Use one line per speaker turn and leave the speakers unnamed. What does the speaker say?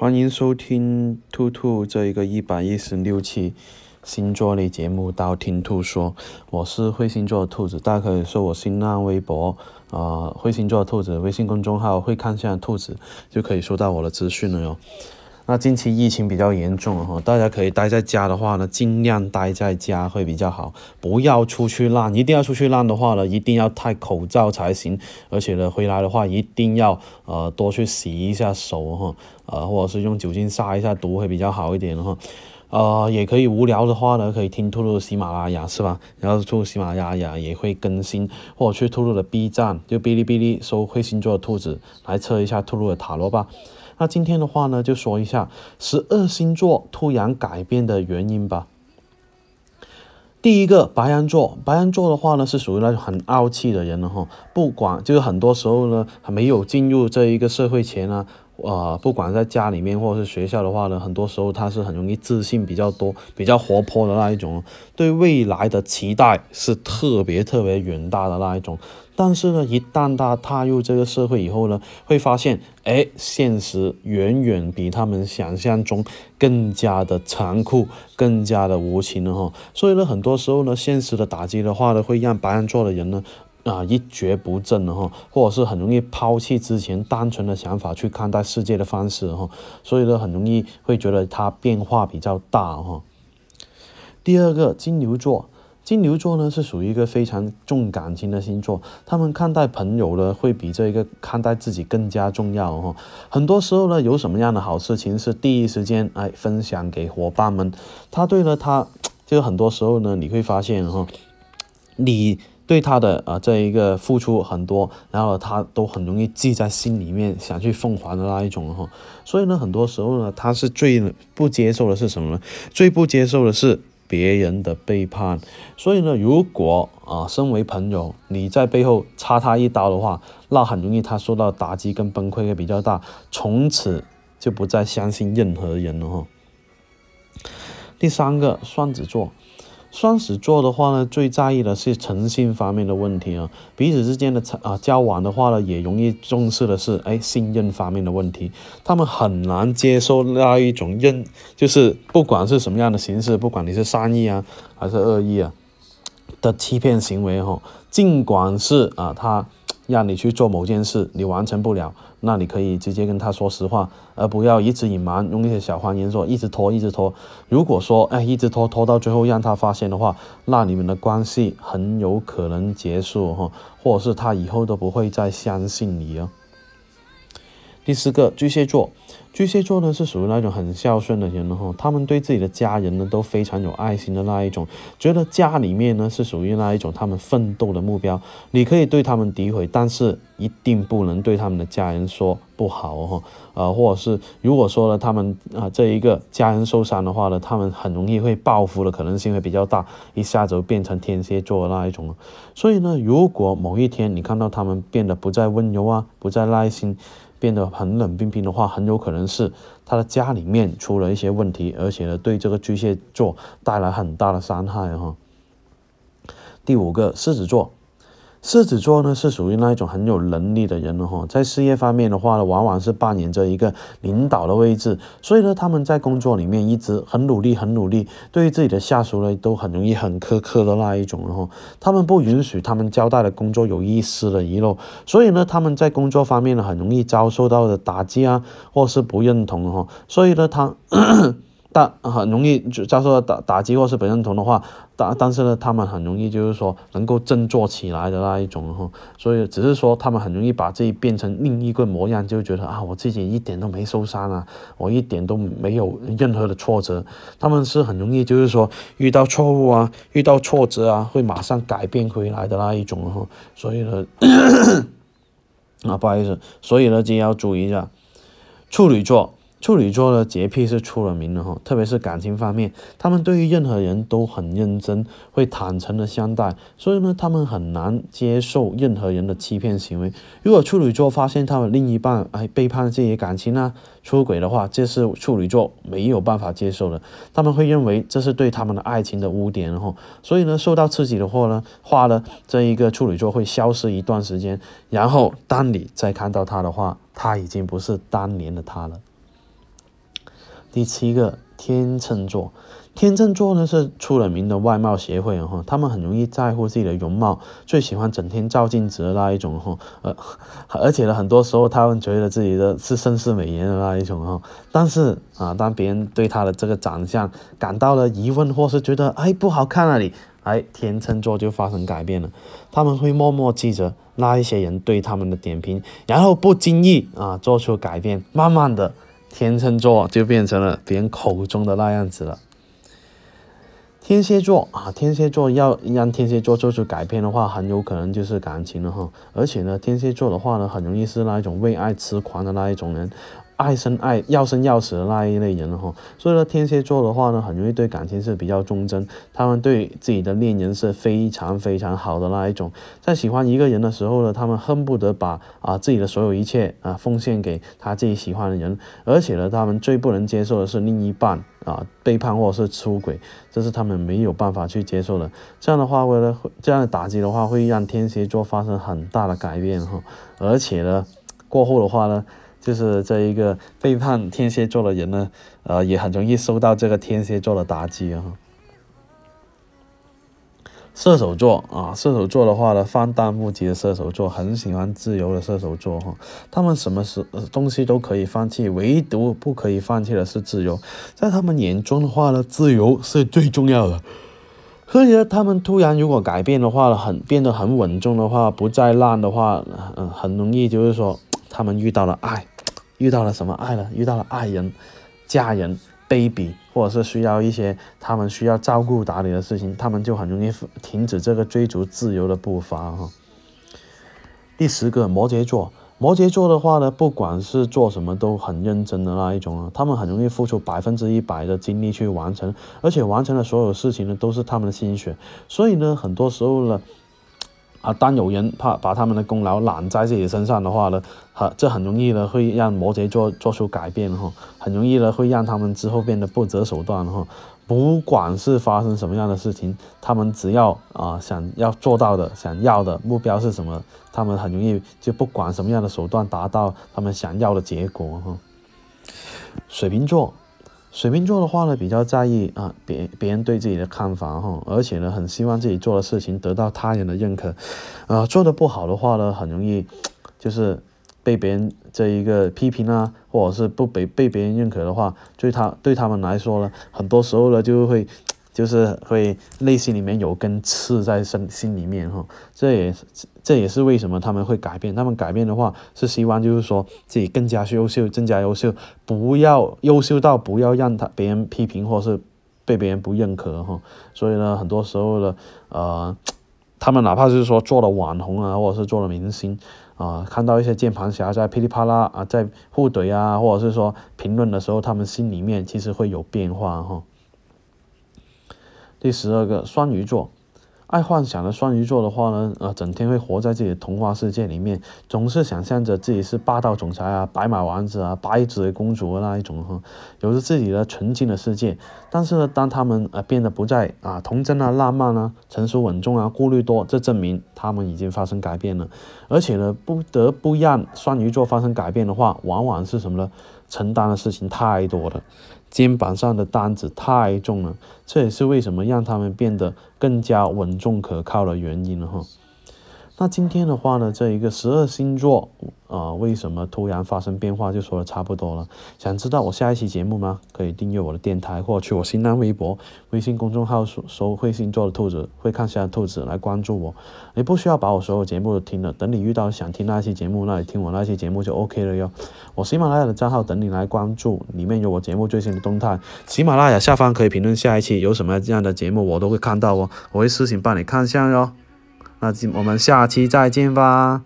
欢迎收听兔兔这一个一百一十六期星座类节目《道听兔说》，我是会星座的兔子，大家可以搜我新浪微博，啊，会星座的兔子微信公众号会看下兔子，就可以收到我的资讯了哟。那近期疫情比较严重哈，大家可以待在家的话呢，尽量待在家会比较好，不要出去浪。一定要出去浪的话呢，一定要戴口罩才行。而且呢，回来的话一定要呃多去洗一下手哈，呃或者是用酒精杀一下毒会比较好一点哈。呃，也可以无聊的话呢，可以听兔兔喜马拉雅是吧？然后兔兔喜马拉雅也会更新，或者去兔兔的 B 站，就哔哩哔哩搜会星座的兔子来测一下兔兔的塔罗吧。那今天的话呢，就说一下十二星座突然改变的原因吧。第一个白羊座，白羊座的话呢，是属于那种很傲气的人了哈。不管就是很多时候呢，还没有进入这一个社会前呢。呃，不管在家里面或者是学校的话呢，很多时候他是很容易自信比较多、比较活泼的那一种，对未来的期待是特别特别远大的那一种。但是呢，一旦他踏入这个社会以后呢，会发现，哎，现实远远比他们想象中更加的残酷、更加的无情了哈。所以呢，很多时候呢，现实的打击的话呢，会让白羊座的人呢。啊，一蹶不振了哈，或者是很容易抛弃之前单纯的想法去看待世界的方式哈，所以呢，很容易会觉得它变化比较大哈。第二个金牛座，金牛座呢是属于一个非常重感情的星座，他们看待朋友呢会比这一个看待自己更加重要哈。很多时候呢，有什么样的好事情是第一时间哎分享给伙伴们，他对了他，就很多时候呢你会发现哈，你。对他的啊这一个付出很多，然后他都很容易记在心里面，想去奉还的那一种哈。所以呢，很多时候呢，他是最不接受的是什么呢？最不接受的是别人的背叛。所以呢，如果啊，身为朋友，你在背后插他一刀的话，那很容易他受到打击跟崩溃会比较大，从此就不再相信任何人了哈。第三个，双子座。双子座的话呢，最在意的是诚信方面的问题啊，彼此之间的啊交往的话呢，也容易重视的是哎信任方面的问题，他们很难接受那一种认，就是不管是什么样的形式，不管你是善意啊还是恶意啊的欺骗行为哈，尽管是啊他。让你去做某件事，你完成不了，那你可以直接跟他说实话，而不要一直隐瞒，用一些小谎言说一直拖，一直拖。如果说哎一直拖拖到最后让他发现的话，那你们的关系很有可能结束哈，或者是他以后都不会再相信你哦。第四个巨蟹座。巨蟹座呢是属于那种很孝顺的人哈，他们对自己的家人呢都非常有爱心的那一种，觉得家里面呢是属于那一种他们奋斗的目标。你可以对他们诋毁，但是一定不能对他们的家人说不好哈，呃，或者是如果说了他们啊这一个家人受伤的话呢，他们很容易会报复的可能性会比较大，一下子变成天蝎座的那一种。所以呢，如果某一天你看到他们变得不再温柔啊，不再耐心。变得很冷冰冰的话，很有可能是他的家里面出了一些问题，而且呢，对这个巨蟹座带来很大的伤害哈。第五个，狮子座。狮子座呢是属于那一种很有能力的人了哈，在事业方面的话呢，往往是扮演着一个领导的位置，所以呢，他们在工作里面一直很努力，很努力，对于自己的下属呢，都很容易很苛刻的那一种了哈。他们不允许他们交代的工作有一丝的遗漏，所以呢，他们在工作方面呢，很容易遭受到的打击啊，或是不认同哈。所以呢，他。但很容易就遭受打打击或是不认同的话，但但是呢，他们很容易就是说能够振作起来的那一种哈，所以只是说他们很容易把自己变成另一个模样，就觉得啊，我自己一点都没受伤啊，我一点都没有任何的挫折。他们是很容易就是说遇到错误啊，遇到挫折啊，会马上改变回来的那一种哈，所以呢，啊不好意思，所以呢，就要注意一下处女座。处女座的洁癖是出了名的哈，特别是感情方面，他们对于任何人都很认真，会坦诚的相待，所以呢，他们很难接受任何人的欺骗行为。如果处女座发现他们另一半哎背叛自己的感情啊、出轨的话，这是处女座没有办法接受的，他们会认为这是对他们的爱情的污点哈。所以呢，受到刺激的话呢，话呢，这一个处女座会消失一段时间，然后当你再看到他的话，他已经不是当年的他了。第七个天秤座。天秤座呢是出了名的外貌协会哈，他们很容易在乎自己的容貌，最喜欢整天照镜子的那一种哈，呃，而且呢，很多时候他们觉得自己的是盛世美颜的那一种哈，但是啊，当别人对他的这个长相感到了疑问，或是觉得哎不好看那里，哎，天秤座就发生改变了，他们会默默记着那一些人对他们的点评，然后不经意啊做出改变，慢慢的，天秤座就变成了别人口中的那样子了。天蝎座啊，天蝎座要让天蝎座做出改变的话，很有可能就是感情了哈。而且呢，天蝎座的话呢，很容易是那一种为爱痴狂的那一种人。爱生爱要生要死的那一类人哈，所以说天蝎座的话呢，很容易对感情是比较忠贞，他们对自己的恋人是非常非常好的那一种，在喜欢一个人的时候呢，他们恨不得把啊自己的所有一切啊奉献给他自己喜欢的人，而且呢，他们最不能接受的是另一半啊背叛或者是出轨，这是他们没有办法去接受的。这样的话，为了这样的打击的话，会让天蝎座发生很大的改变哈，而且呢，过后的话呢。就是这一个背叛天蝎座的人呢，呃，也很容易受到这个天蝎座的打击啊。射手座啊，射手座的话呢，放荡不羁的射手座，很喜欢自由的射手座哈。他们什么时东西都可以放弃，唯独不可以放弃的是自由。在他们眼中的话呢，自由是最重要的。而且他们突然如果改变的话，很变得很稳重的话，不再烂的话，嗯，很容易就是说。他们遇到了爱，遇到了什么爱呢？遇到了爱人、家人、baby，或者是需要一些他们需要照顾打理的事情，他们就很容易停止这个追逐自由的步伐哈。第十个摩羯座，摩羯座的话呢，不管是做什么都很认真的那一种啊，他们很容易付出百分之一百的精力去完成，而且完成的所有事情呢都是他们的心血，所以呢，很多时候呢。啊，当有人怕把他们的功劳揽在自己身上的话呢，哈，这很容易呢会让摩羯座做出改变哈，很容易呢会让他们之后变得不择手段哈。不管是发生什么样的事情，他们只要啊想要做到的、想要的目标是什么，他们很容易就不管什么样的手段达到他们想要的结果哈。水瓶座。水瓶座的话呢，比较在意啊别别人对自己的看法哈，而且呢，很希望自己做的事情得到他人的认可，啊，做的不好的话呢，很容易就是被别人这一个批评啊，或者是不被被别人认可的话，对他对他们来说呢，很多时候呢就会。就是会内心里面有根刺在身心里面哈，这也这也是为什么他们会改变。他们改变的话，是希望就是说自己更加优秀，更加优秀，不要优秀到不要让他别人批评或是被别人不认可哈。所以呢，很多时候呢，呃，他们哪怕是说做了网红啊，或者是做了明星啊，看到一些键盘侠在噼里啪啦啊，在互怼啊，或者是说评论的时候，他们心里面其实会有变化哈。第十二个双鱼座，爱幻想的双鱼座的话呢，呃，整天会活在自己的童话世界里面，总是想象着自己是霸道总裁啊、白马王子啊、白纸公主那一种哈，有着自己的纯净的世界。但是呢，当他们呃变得不再啊童真啊、浪漫啊、成熟稳重啊、顾虑多，这证明他们已经发生改变了。而且呢，不得不让双鱼座发生改变的话，往往是什么呢？承担的事情太多了。肩膀上的担子太重了，这也是为什么让他们变得更加稳重可靠的原因了哈。那今天的话呢，这一个十二星座啊，为什么突然发生变化，就说的差不多了。想知道我下一期节目吗？可以订阅我的电台，或去我新浪微博、微信公众号搜“搜会星座的兔子”，会看下的兔子来关注我。你不需要把我所有节目都听了，等你遇到想听那一期节目，那你听我那期节目就 OK 了哟。我喜马拉雅的账号等你来关注，里面有我节目最新的动态。喜马拉雅下方可以评论下一期有什么这样的节目，我都会看到哦，我会私信帮你看下哟。那我们下期再见吧。